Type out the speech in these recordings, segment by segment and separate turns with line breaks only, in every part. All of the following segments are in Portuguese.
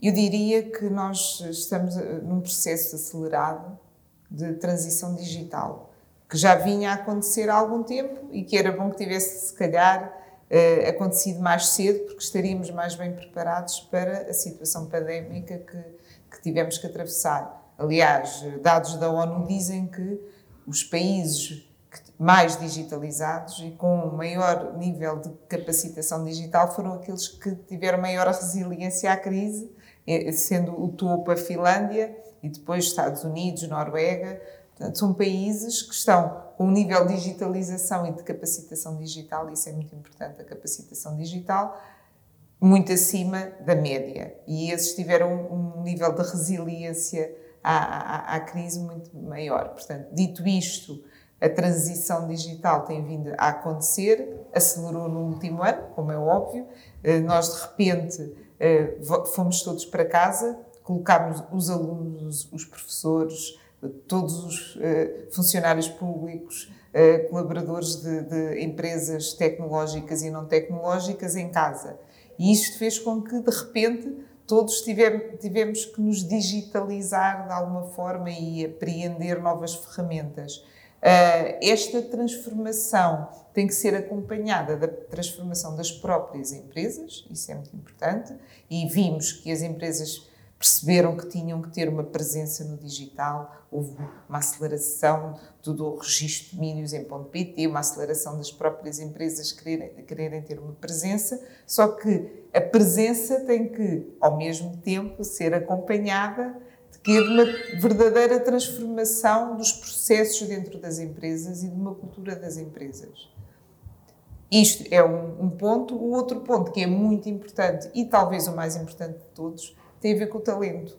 Eu diria que nós estamos eh, num processo acelerado de transição digital, que já vinha a acontecer há algum tempo e que era bom que tivesse, se calhar, eh, acontecido mais cedo, porque estaríamos mais bem preparados para a situação pandémica que, que tivemos que atravessar. Aliás, dados da ONU dizem que os países mais digitalizados e com maior nível de capacitação digital foram aqueles que tiveram maior resiliência à crise sendo o topo a Finlândia e depois Estados Unidos, Noruega. Portanto, são países que estão com um nível de digitalização e de capacitação digital, isso é muito importante, a capacitação digital, muito acima da média. E esses tiveram um nível de resiliência à, à, à crise muito maior. Portanto, dito isto, a transição digital tem vindo a acontecer, acelerou no último ano, como é óbvio. Eh, nós, de repente, fomos todos para casa, colocámos os alunos, os professores, todos os eh, funcionários públicos, eh, colaboradores de, de empresas tecnológicas e não tecnológicas em casa. E isto fez com que, de repente, todos tivemos, tivemos que nos digitalizar de alguma forma e apreender novas ferramentas. Uh, esta transformação tem que ser acompanhada da transformação das próprias empresas, isso é muito importante, e vimos que as empresas perceberam que tinham que ter uma presença no digital, houve uma aceleração do, do registro de domínios uma aceleração das próprias empresas quererem, quererem ter uma presença, só que a presença tem que, ao mesmo tempo, ser acompanhada que é de uma verdadeira transformação dos processos dentro das empresas e de uma cultura das empresas. Isto é um, um, ponto. O outro ponto que é muito importante e talvez o mais importante de todos tem a ver com o talento,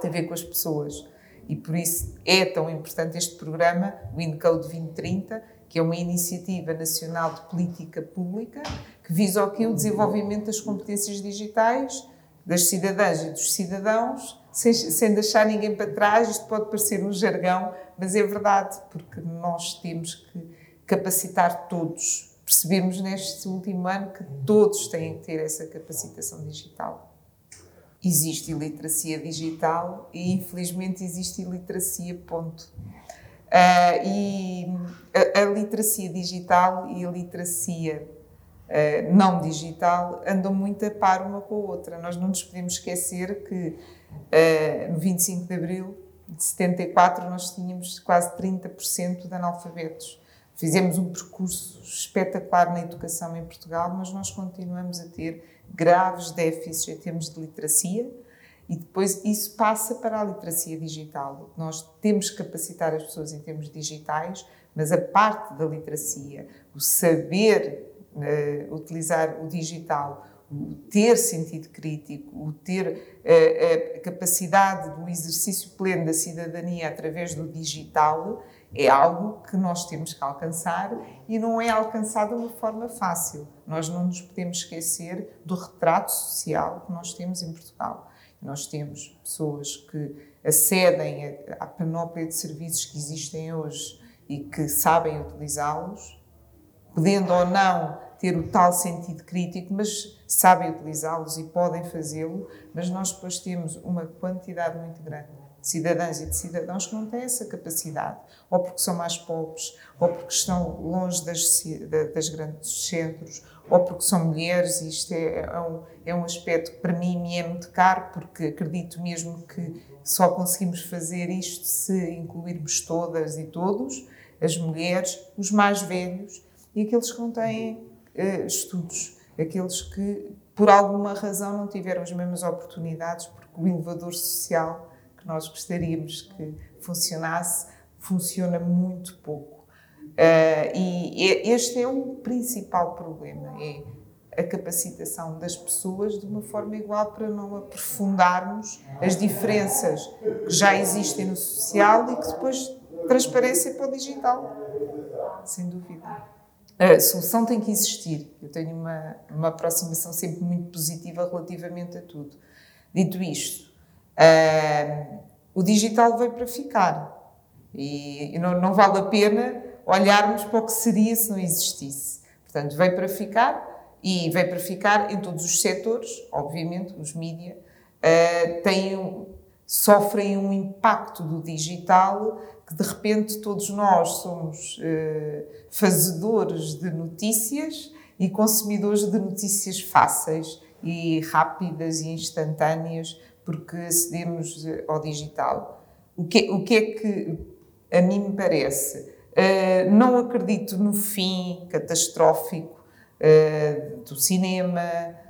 tem a ver com as pessoas. E por isso é tão importante este programa, o InCode 2030, que é uma iniciativa nacional de política pública que visa aqui o desenvolvimento das competências digitais das cidadãs e dos cidadãos sem, sem deixar ninguém para trás. Isto pode parecer um jargão, mas é verdade, porque nós temos que capacitar todos. Percebemos neste último ano que todos têm que ter essa capacitação digital. Existe iliteracia digital e, infelizmente, existe iliteracia, ponto. Uh, e a, a, literacia digital e a literacia uh, não digital andam muito a par uma com a outra. Nós não nos podemos esquecer que Uh, no 25 de abril de 74, nós tínhamos quase 30% de analfabetos. Fizemos um percurso espetacular na educação em Portugal, mas nós continuamos a ter graves déficits em termos de literacia e depois isso passa para a literacia digital. Nós temos que capacitar as pessoas em termos digitais, mas a parte da literacia, o saber uh, utilizar o digital, o ter sentido crítico, o ter a, eh, a capacidade do exercício pleno da cidadania através do digital, é algo que nós temos que alcançar e não é alcançado de uma forma fácil. Nós não nos podemos esquecer do retrato social que nós temos em Portugal. Nós temos pessoas que acedem à panóplia de serviços que existem hoje e que sabem utilizá-los, podendo ou não ter o tal sentido crítico, mas sabem utilizá-los e podem fazê-lo, mas nós depois temos uma quantidade muito grande de cidadãs e de cidadãos que não têm essa capacidade, ou porque são mais pobres, ou porque estão longe das, das grandes centros, ou porque são mulheres, e isto é, é, um, é um aspecto que para mim me é muito caro, porque acredito mesmo que só conseguimos fazer isto se incluirmos todas e todos, as mulheres, os mais velhos e aqueles que não têm uh, estudos, aqueles que por alguma razão não tiveram as mesmas oportunidades, porque o elevador social que nós gostaríamos que funcionasse funciona muito pouco. Uh, e, este é o principal problema, é a capacitação das pessoas de uma forma igual para não aprofundarmos as diferenças que já existem no social e que depois transparecem para o digital. Sem dúvida. A solução tem que existir. Eu tenho uma, uma aproximação sempre muito positiva relativamente a tudo. Dito isto, uh, o digital veio para ficar. E, e não, não vale a pena olharmos para o que seria se não existisse. Portanto, veio para ficar e veio para ficar em todos os setores, obviamente, os mídias, uh, têm, sofrem um impacto do digital que de repente todos nós somos uh, fazedores de notícias e consumidores de notícias fáceis e rápidas e instantâneas porque acedemos ao digital. O que, o que é que a mim me parece? Uh, não acredito no fim catastrófico uh, do cinema,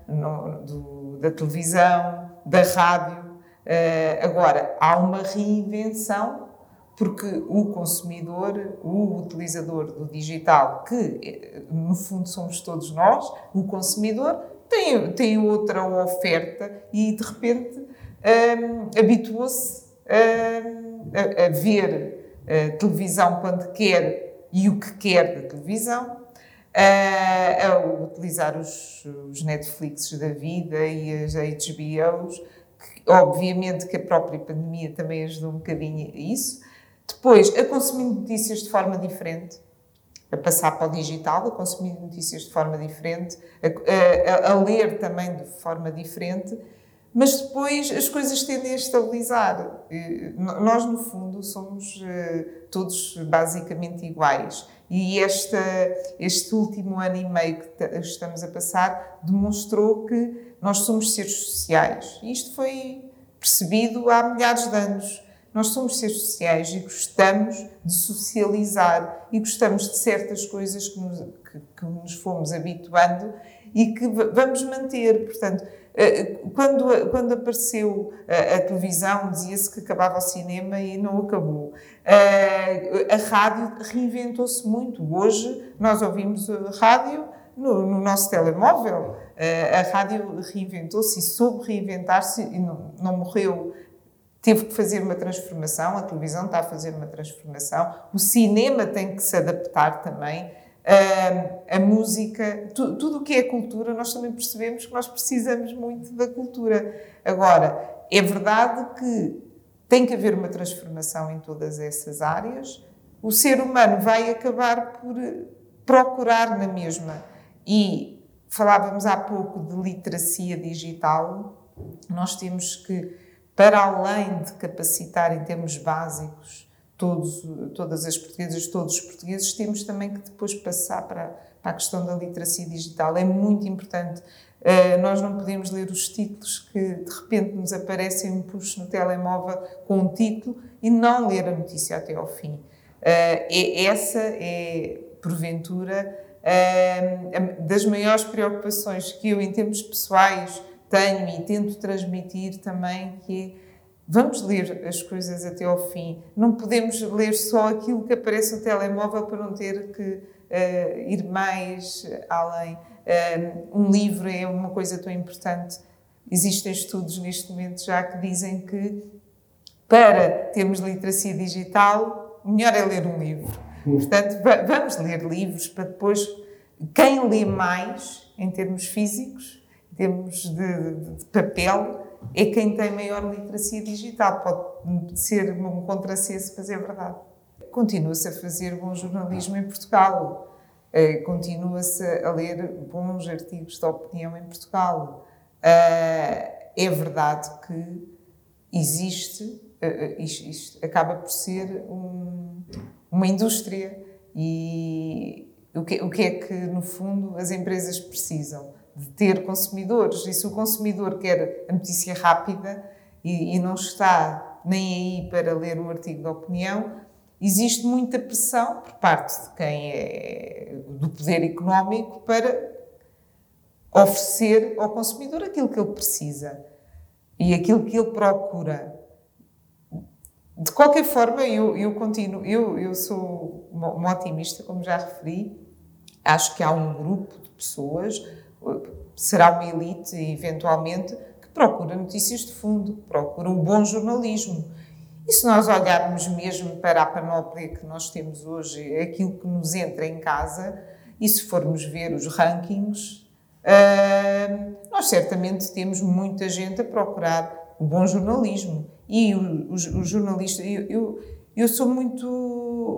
no, do, da televisão, da rádio. Uh, agora, há uma reinvenção, porque o consumidor, o utilizador do digital, que eh, no fundo somos todos nós, o consumidor, tem, tem outra oferta e de repente um, habituou-se um, a, a, ver a televisão quando quer e o que quer da televisão, a, a utilizar os, os Netflix da vida e as HBOs, obviamente que a própria pandemia também ajudou um bocadinho a isso. Depois, a consumir notícias de forma diferente, a passar para o digital, a consumir notícias de forma diferente, a, a, a ler também de forma diferente, mas depois as coisas tendem a estabilizar. Nós, no fundo, somos eh, todos basicamente iguais. E esta, este último ano e meio que estamos a passar demonstrou que nós somos seres sociais. E isto foi percebido há milhares de anos. Nós somos seres sociais e gostamos de socializar e gostamos de certas coisas que nos, que, que nos fomos habituando e que vamos manter. Portanto, eh, quando, quando apareceu a, a televisão, dizia-se que acabava o cinema e não acabou. Eh, a rádio reinventou-se muito. Hoje nós ouvimos a rádio no, no nosso telemóvel. Eh, a rádio reinventou-se e soube reinventar-se e não, não morreu teve que fazer uma transformação, a televisão está a fazer uma transformação, o cinema tem que se adaptar também a, a música, tu, tudo o que é cultura, nós também percebemos que nós precisamos muito da cultura. Agora, é verdade que tem que haver uma transformação em todas essas áreas. O ser humano vai acabar por procurar na mesma. E falávamos há pouco de literacia digital. Nós temos que, para além de capacitar em termos básicos todos, todas as portuguesas, todos os portugueses, temos também que depois passar para, para a questão da literacia digital. É muito importante. Uh, nós não podemos ler os títulos que de repente nos aparecem um push no telemóvel com um título e não ler a notícia até ao fim. Uh, é, essa é, porventura, das maiores preocupações que eu, em termos pessoais, tenho e tento transmitir também, que é Vamos ler as coisas até ao fim. Não podemos ler só aquilo que aparece no telemóvel para não ter que uh, ir mais além. Uh, um livro é uma coisa tão importante. Existem estudos neste momento já que dizem que para termos literacia digital, o melhor é ler um livro. Portanto, vamos ler livros para depois, quem lê mais, em termos físicos, em termos de, de, papel, é quem tem maior literacia digital. Pode ser um contrassenso, mas é verdade. Continua-se a fazer bom jornalismo em Portugal. Eh, continua-se a ler bons artigos de opinião em Portugal. Eh, é verdade que existe, eh, isto, acaba por ser um, uma indústria e o que, o que é que, no fundo, as empresas precisam? de ter consumidores. E se o consumidor quer a notícia rápida e, e não está nem aí para ler um artigo de opinião, existe muita pressão por parte de quem é do poder económico para oferecer ao consumidor aquilo que ele precisa e aquilo que ele procura. De qualquer forma, eu, eu continuo, eu, eu sou uma, otimista, como já referi, Acho que há um grupo de pessoas, será uma elite, eventualmente, que procura notícias de fundo, procura um bom jornalismo. E se nós olharmos mesmo para a panóplia que nós temos hoje, aquilo que nos entra em casa, e se formos ver os rankings, uh, nós certamente temos muita gente a procurar o bom jornalismo. E os jornalistas, eu, eu, eu, sou muito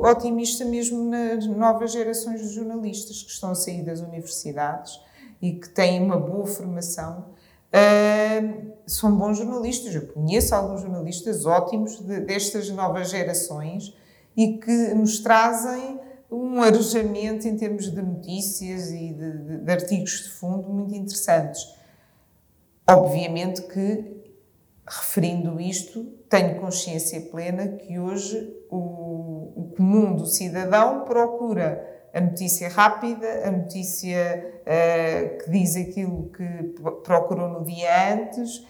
otimista mesmo nas novas gerações de jornalistas que estão a sair das universidades e que têm uma boa formação. Uh, são bons jornalistas. Eu conheço alguns jornalistas ótimos de, destas novas gerações e que nos trazem um arejamento em termos de notícias e de, de, de artigos de fundo muito interessantes. Obviamente que referindo isto, tenho consciência plena que hoje o, o comum do cidadão procura a notícia rápida, a notícia uh, que diz aquilo que procurou no dia antes,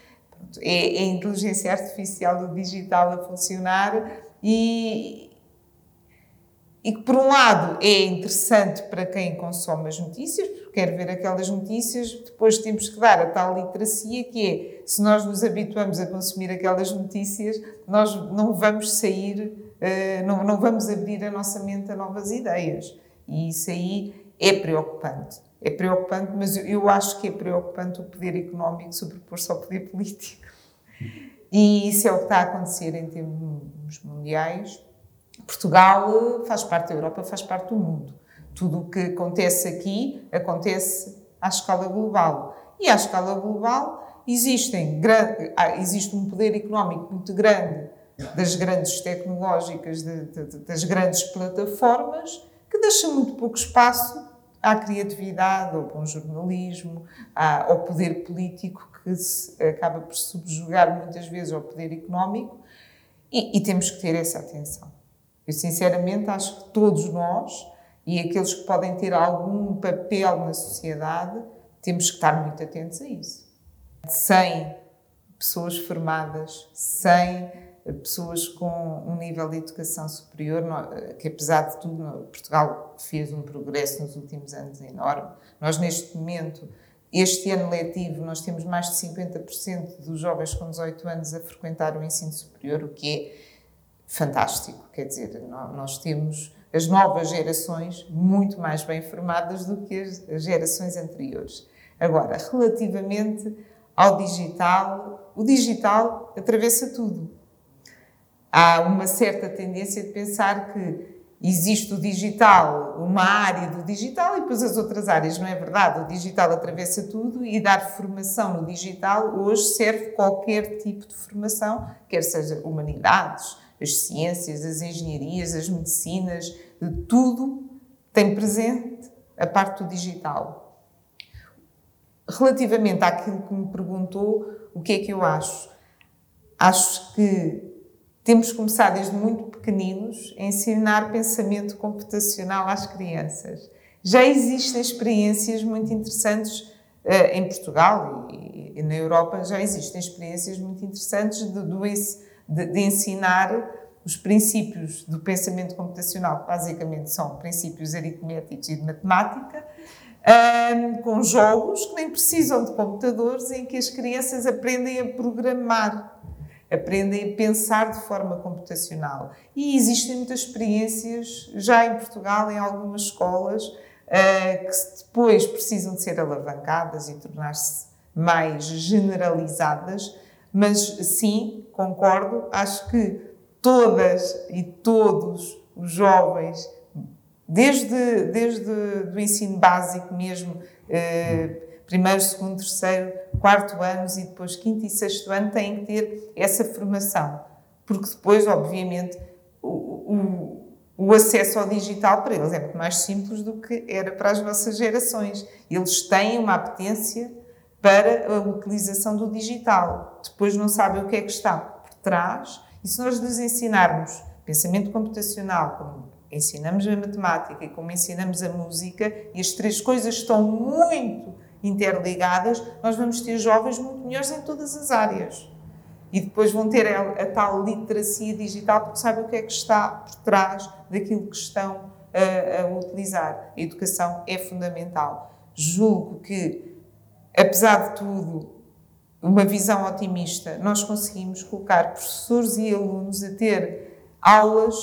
é, é a inteligência artificial do digital a funcionar e, e que, por um lado, é interessante para quem consome as notícias, porque quer ver aquelas notícias, depois temos que dar a tal literacia que é, se nós nos habituamos a consumir aquelas notícias, nós não vamos sair, eh, não, não vamos abrir a nossa mente a novas ideias. E isso aí é preocupante. É preocupante, mas eu acho que é preocupante o poder económico sobrepor-se ao poder político. E isso é o que está a acontecer em termos mundiais Portugal faz parte da Europa, faz parte do mundo. Tudo o que acontece aqui acontece à escala global. E à escala global existem, existe um poder económico muito grande das grandes tecnológicas, das grandes plataformas, que deixa muito pouco espaço à criatividade, ao bom jornalismo, ao poder político que se acaba por subjugar muitas vezes ao poder económico e, e temos que ter essa atenção. Eu, sinceramente, acho que todos nós e aqueles que podem ter algum papel na sociedade temos que estar muito atentos a isso. Sem pessoas formadas, sem pessoas com um nível de educação superior, que apesar de tudo, Portugal fez um progresso nos últimos anos enorme. Nós, neste momento, este ano letivo, nós temos mais de 50% dos jovens com 18 anos a frequentar o ensino superior, o que é fantástico. Quer dizer, nós temos as novas gerações muito mais bem formadas do que as gerações anteriores. Agora, relativamente ao digital, o digital atravessa tudo. Há uma certa tendência de pensar que existe o digital, uma área do digital e depois as outras áreas. Não é verdade. O digital atravessa tudo e dar formação no digital hoje serve qualquer tipo de formação, quer seja humanidades, as ciências, as engenharias, as medicinas, de tudo tem presente a parte do digital. Relativamente àquilo que me perguntou, o que é que eu acho? Acho que temos começado desde muito pequeninos a ensinar pensamento computacional às crianças. Já existem experiências muito interessantes uh, em Portugal e, na Europa, já existem experiências muito interessantes de, de de, de ensinar os princípios do pensamento computacional, que basicamente são princípios aritméticos e de matemática, um, com jogos que nem precisam de computadores, em que as crianças aprendem a programar, aprendem a pensar de forma computacional. E existem muitas experiências já em Portugal, em algumas escolas, uh, que depois precisam de ser alavancadas e tornar-se mais generalizadas mas sim, concordo, acho que todas e todos os jovens, desde, desde o ensino básico mesmo, eh, primeiro, segundo, terceiro, quarto anos e depois quinto e sexto ano, têm que ter essa formação. Porque depois, obviamente, o, o, o acesso ao digital para eles é muito mais simples do que era para as nossas gerações. Eles têm uma apetência para a utilização do digital. Depois não sabem o que é que está por trás. E se nós lhes ensinarmos pensamento computacional, como ensinamos a matemática e como ensinamos a música, e as três coisas estão muito interligadas, nós vamos ter jovens muito melhores em todas as áreas. E depois vão ter a, a tal literacia digital porque sabem o que é que está por trás daquilo que estão a, a utilizar. A educação é fundamental. Julgo que, apesar de tudo, uma visão otimista, nós conseguimos colocar professores e alunos a ter aulas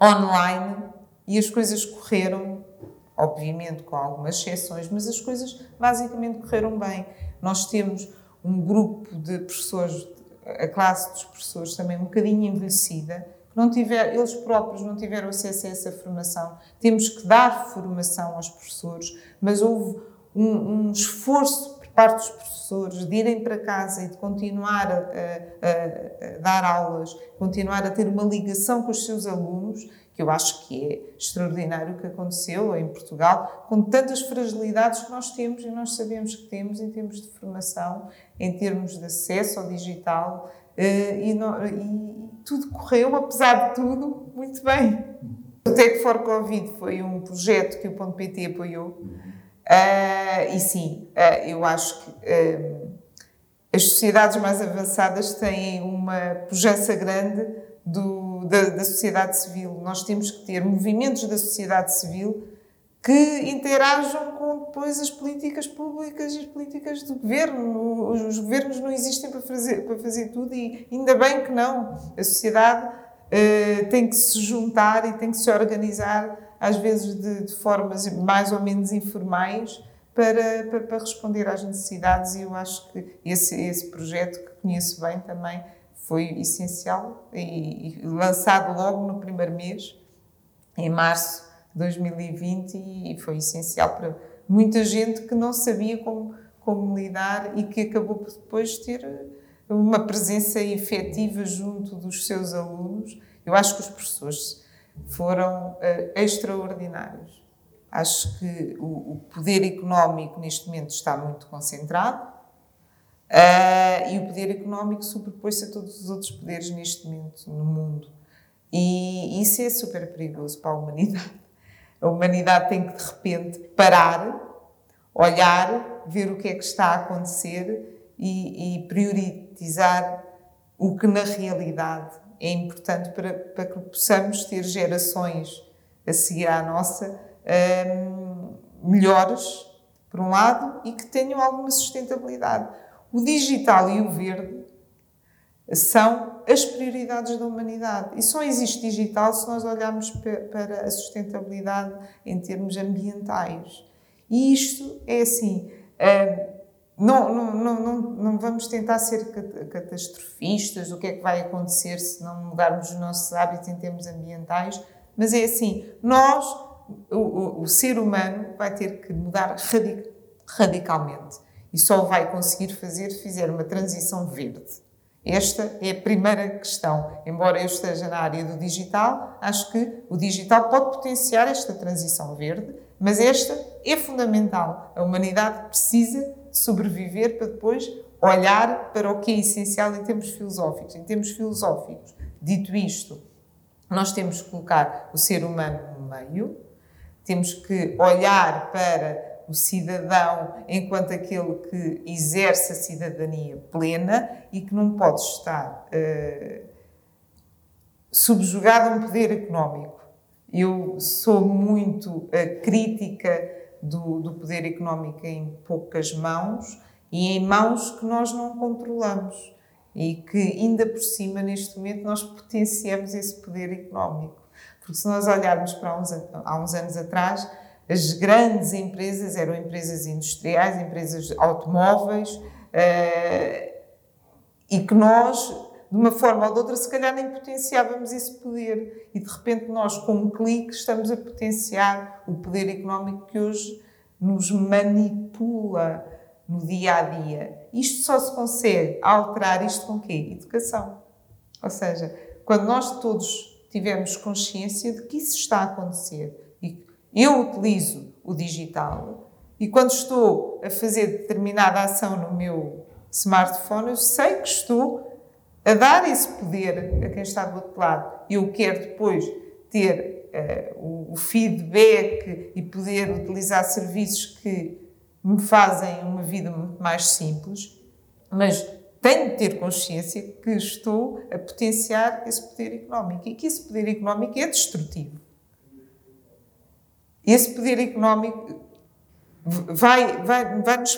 online e as coisas correram, obviamente com algumas exceções, mas as coisas basicamente correram bem. Nós temos um grupo de professores, a classe dos professores também um bocadinho envelhecida, que não tiver, eles próprios não tiveram acesso a essa formação. Temos que dar formação aos professores, mas houve um, um esforço parte dos professores de irem para casa e de continuar a, a, a, dar aulas, continuar a ter uma ligação com os seus alunos, que eu acho que é extraordinário o que aconteceu em Portugal, com tantas fragilidades que nós temos e nós sabemos que temos em termos de formação, em termos de acesso ao digital, eh, e, e tudo correu, apesar de tudo, muito bem. O Tech for Covid foi um projeto que o Ponto PT apoiou Uh, e sim, uh, eu acho que uh, as sociedades mais avançadas têm uma pujança grande do, da, da, sociedade civil. Nós temos que ter movimentos da sociedade civil que interajam com depois as políticas públicas e as políticas do governo. Os, os governos não existem para fazer, para fazer tudo e ainda bem que não. A sociedade tem que se juntar e tem que se organizar às vezes de, de formas mais ou menos informais, para, para, para, responder às necessidades e eu acho que esse, esse projeto que conheço bem também foi essencial e, e, lançado logo no primeiro mês, em março de 2020 e foi essencial para muita gente que não sabia como, como lidar e que acabou por depois ter uma presença efetiva junto dos seus alunos. Eu acho que os professores foram uh, extraordinários. Acho que o, o, poder económico neste momento está muito concentrado uh, e o poder económico sobrepõe-se a todos os outros poderes neste momento no mundo. E isso é super perigoso para a humanidade. A humanidade tem que, de repente, parar, olhar, ver o que é que está a acontecer e, e priorizar o que na realidade é importante para, para que possamos ter gerações a seguir à nossa um, melhores, por um lado, e que tenham alguma sustentabilidade. O digital e o verde são as prioridades da humanidade. E só existe digital se nós olharmos para a sustentabilidade em termos ambientais. E isto é assim. Um, não, não, não, não, vamos tentar ser catastrofistas do que é que vai acontecer se não mudarmos os nossos hábitos em termos ambientais, mas é assim, nós, o, o, o ser humano, vai ter que mudar radic, radicalmente e só vai conseguir fazer se fizer uma transição verde. Esta é a primeira questão. Embora eu esteja na área do digital, acho que o digital pode potenciar esta transição verde, mas esta é fundamental. A humanidade precisa sobreviver para depois olhar para o que é essencial em termos filosóficos. Em termos filosóficos, dito isto, nós temos que colocar o ser humano no meio, temos que olhar para o cidadão enquanto aquele que exerce a cidadania plena e que não pode estar uh, subjugado a um poder económico. Eu sou muito uh, crítica do, do poder económico em poucas mãos e em mãos que nós não controlamos e que ainda por cima neste momento nós potenciamos esse poder económico. Porque se nós olharmos para uns, há uns anos atrás, as grandes empresas eram empresas industriais, empresas automóveis, uh, e que nós de uma forma ou de outra, se calhar nem potenciávamos esse poder. E de repente nós, com um clique, estamos a potenciar o poder económico que hoje nos manipula no dia a dia. Isto só se consegue alterar isto com quê? Educação. Ou seja, quando nós todos tivermos consciência de que isso está a acontecer e eu utilizo o digital e quando estou a fazer determinada ação no meu smartphone, eu sei que estou a dar esse poder a quem está do outro lado. Eu quero depois ter uh, o feedback e poder utilizar serviços que me fazem uma vida muito mais simples, mas tenho de ter consciência que estou a potenciar esse poder económico e que esse poder económico é destrutivo. esse poder económico vai, vai, vai nos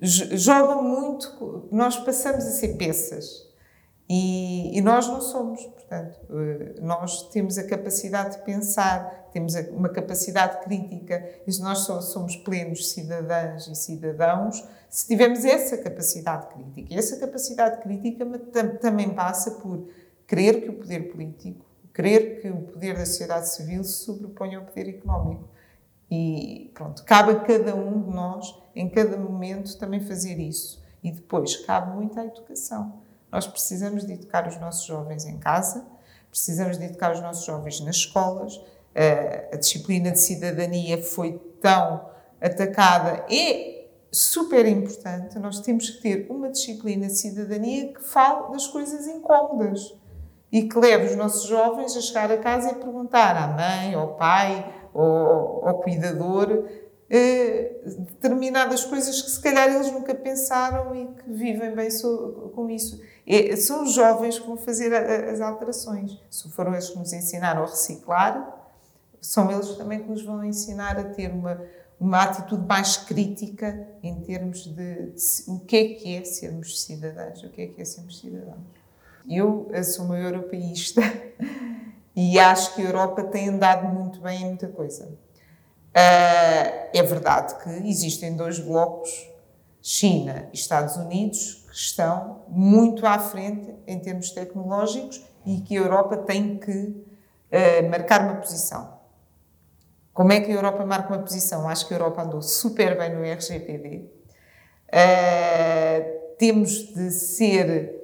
joga muito, nós passamos a ser peças e, e, nós não somos, portanto, eh, nós temos a capacidade de pensar, temos uma capacidade crítica, e nós só somos plenos cidadãs e cidadãos se tivermos essa capacidade crítica. E essa capacidade crítica também passa por crer que o poder político, crer que o poder da sociedade civil se sobreponha ao poder económico. E pronto, cabe a cada um de nós, em cada momento, também fazer isso. E depois, cabe muito à educação. Nós precisamos de educar os nossos jovens em casa, precisamos de educar os nossos jovens nas escolas. A disciplina de cidadania foi tão atacada e super importante. Nós temos que ter uma disciplina de cidadania que fale das coisas incómodas e que leve os nossos jovens a chegar a casa e perguntar à mãe, ao pai, ao cuidador eh, determinadas coisas que se calhar eles nunca pensaram e que vivem bem so, com isso. E, são os jovens que vão fazer a, as alterações. Se foram eles que nos ensinaram a reciclar, são eles também que nos vão ensinar a ter uma, uma atitude mais crítica em termos de, de, o que é que é sermos cidadãos, o que é que é sermos cidadãos. Eu sou uma europeísta e acho que a Europa tem andado muito bem em muita coisa. Uh, é verdade que existem dois blocos, China e Estados Unidos, que estão muito à frente em termos tecnológicos e que a Europa tem que uh, marcar uma posição. Como é que a Europa marca uma posição? Acho que a Europa andou super bem no RGPD. Uh, temos de ser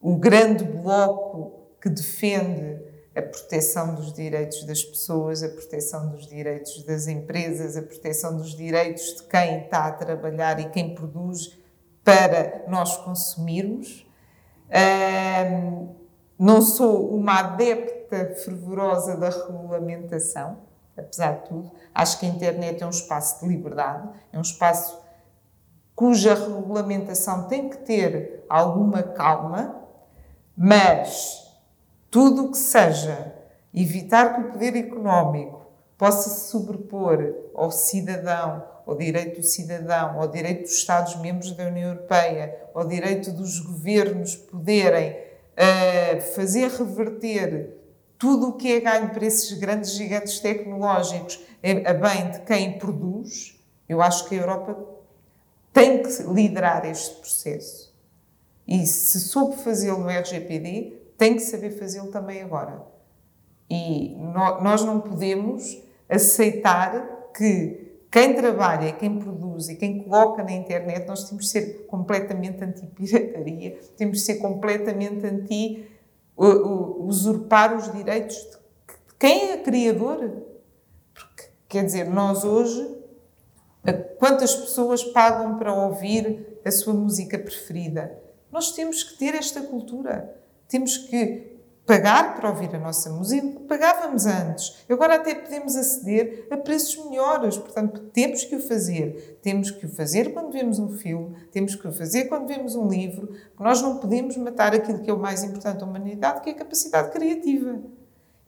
o grande bloco que defende a proteção dos direitos das pessoas, a proteção dos direitos das empresas, a proteção dos direitos de quem está a trabalhar e quem produz para nós consumirmos. não sou uma adepta fervorosa da regulamentação, apesar de tudo. Acho que a internet é um espaço de liberdade, é um espaço cuja regulamentação tem que ter alguma calma, mas tudo o que seja evitar que o poder económico possa se sobrepor ao cidadão, ao direito do cidadão, ao direito dos Estados-membros da União Europeia, ao direito dos governos poderem uh, fazer reverter tudo o que é ganho para esses grandes gigantes tecnológicos a bem de quem produz, eu acho que a Europa tem que liderar este processo. E se soube fazê-lo no RGPD, tem que saber fazê-lo também agora. E no, nós não podemos aceitar que quem trabalha, quem produz e quem coloca na internet, nós temos de ser completamente anti-pirataria, temos de ser completamente anti usurpar os direitos de quem é criador. Porque, quer dizer, nós hoje, quantas pessoas pagam para ouvir a sua música preferida? Nós temos que ter esta cultura. Temos que pagar para ouvir a nossa música, pagávamos antes. Agora até podemos aceder a preços melhores, portanto, temos que o fazer. Temos que o fazer quando vemos um filme, temos que o fazer quando vemos um livro. Nós não podemos matar aquilo que é o mais importante da humanidade, que é a capacidade criativa.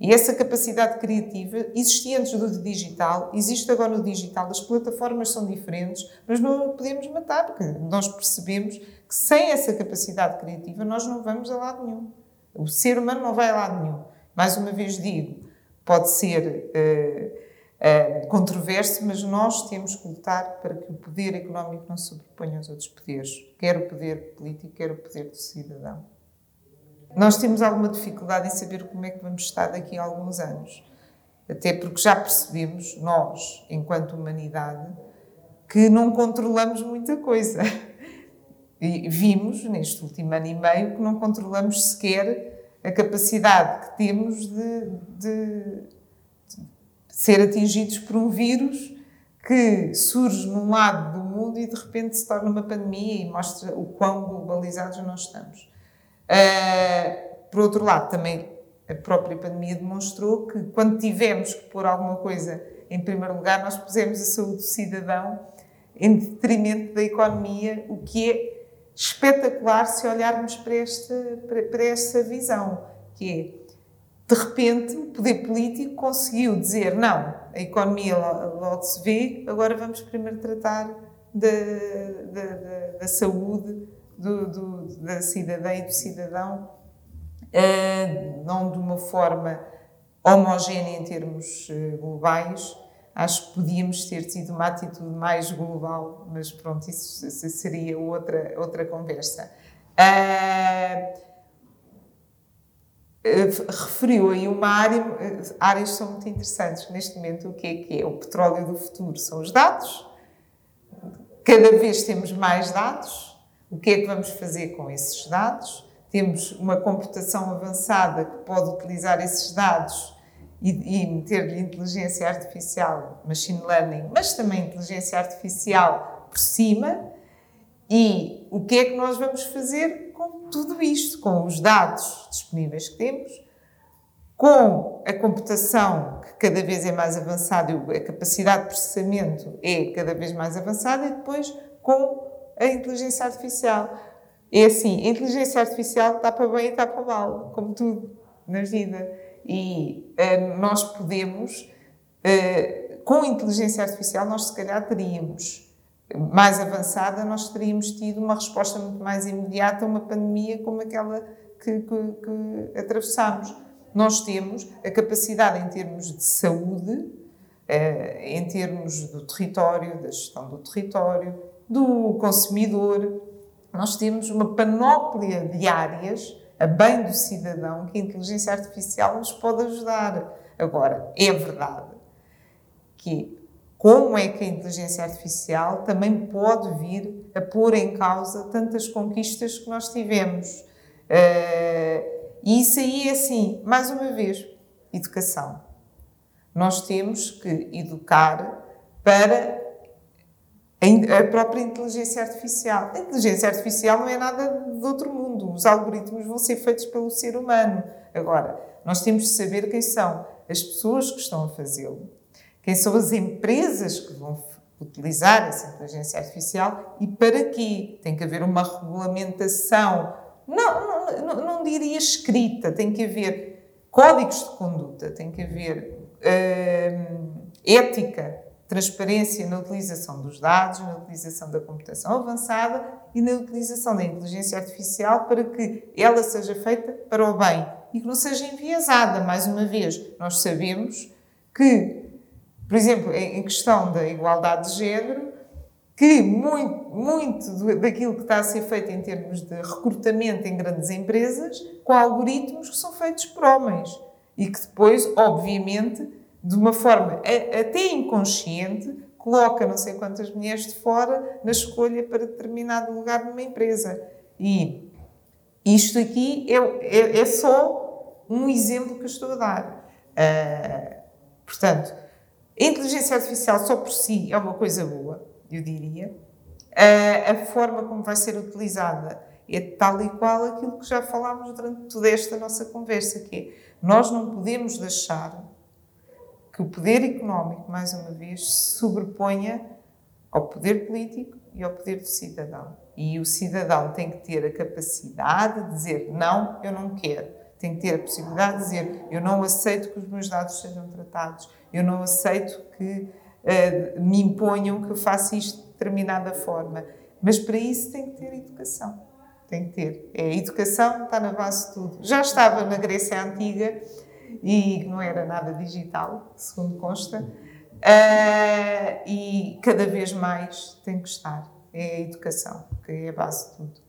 E essa capacidade criativa existia antes do digital, existe agora no digital, as plataformas são diferentes, mas não podemos matar, porque nós percebemos que sem essa capacidade criativa nós não vamos a lado nenhum. O ser humano não vai a lado nenhum. Mais uma vez digo, pode ser uh, uh, controverso, mas nós temos que lutar para que o poder económico não se sobreponha aos outros poderes, quer o poder político, quer o poder do cidadão. Nós temos alguma dificuldade em saber como é que vamos estar daqui a alguns anos. Até porque já percebemos, nós, enquanto humanidade, que não controlamos muita coisa. E vimos, neste último ano e meio, que não controlamos sequer a capacidade que temos de, de, de ser atingidos por um vírus que surge num lado do mundo e de repente se torna uma pandemia e mostra o quão globalizados nós estamos. Uh, por outro lado, também a própria pandemia demonstrou que quando tivemos que pôr alguma coisa em primeiro lugar, nós pusemos a saúde do cidadão em detrimento da economia, o que é espetacular se olharmos para esta, para, para esta visão, que é, de repente, o poder político conseguiu dizer, não, a a economia logo se vê, agora vamos primeiro tratar da, da, da, da saúde do, do, da cidadã e do cidadão, uh, não de uma forma homogénea em termos uh, globais. Acho que podíamos ter tido uma atitude mais global, mas pronto, isso, isso seria outra, outra conversa. Uh, referiu aí uma área, áreas são muito interessantes neste momento. O que é que é? O petróleo do futuro são os dados. Cada vez temos mais dados. O que é que vamos fazer com esses dados? Temos uma computação avançada que pode utilizar esses dados e, e meter-lhe inteligência artificial, machine learning, mas também inteligência artificial por cima. E o que é que nós vamos fazer com tudo isto, com os dados disponíveis que temos, com a computação que cada vez é mais avançada a capacidade de processamento é cada vez mais avançada, e depois com a inteligência artificial. É assim, a inteligência artificial está para bem e está para mal, como tudo na vida. E uh, nós podemos, uh, com a inteligência artificial, nós se calhar teríamos mais avançada, nós teríamos tido uma resposta muito mais imediata a uma pandemia como aquela que, que, que atravessamos. Nós temos a capacidade, em termos de saúde, eh, em termos do território, da gestão do território, do consumidor, nós temos uma panóplia de áreas a bem do cidadão que a inteligência artificial nos pode ajudar. Agora, é verdade que como é que a inteligência artificial também pode vir a pôr em causa tantas conquistas que nós tivemos. Uh, e isso aí é assim, mais uma vez, educação. Nós temos que educar para a própria inteligência artificial. A inteligência artificial não é nada de outro mundo. Os algoritmos vão ser feitos pelo ser humano. Agora, nós temos de saber quem são as pessoas que estão a fazê-lo quem são as empresas que vão utilizar essa inteligência artificial e para quê? Tem que haver uma regulamentação, não, não, não diria escrita, tem que haver códigos de conduta, tem que haver hum, ética, transparência na utilização dos dados, na utilização da computação avançada e na utilização da inteligência artificial para que ela seja feita para o bem e que não seja enviesada. Mais uma vez, nós sabemos que por exemplo, em questão da igualdade de género, que muito, muito daquilo que está a ser feito em termos de recrutamento em grandes empresas, com algoritmos que são feitos por homens e que depois, obviamente, de uma forma até inconsciente, coloca não sei quantas mulheres de fora na escolha para determinado lugar numa empresa. E isto aqui é, é, é só um exemplo que eu estou a dar. Uh, portanto, a inteligência artificial só por si é uma coisa boa, eu diria. A, a forma como vai ser utilizada é tal e qual aquilo que já falámos durante toda esta nossa conversa, que é nós não podemos deixar que o poder económico, mais uma vez, se sobreponha ao poder político e ao poder do cidadão. E o cidadão tem que ter a capacidade de dizer não, eu não quero. Tem que ter a possibilidade de dizer eu não aceito que os meus dados sejam tratados. Eu não aceito que uh, me imponham que eu faça isto de determinada forma. Mas para isso tem que ter educação. Tem que ter. É, a educação está na base de tudo. Já estava na Grécia Antiga e não era nada digital, segundo consta. Uh, e cada vez mais tem que estar. É a educação, que é a base de tudo.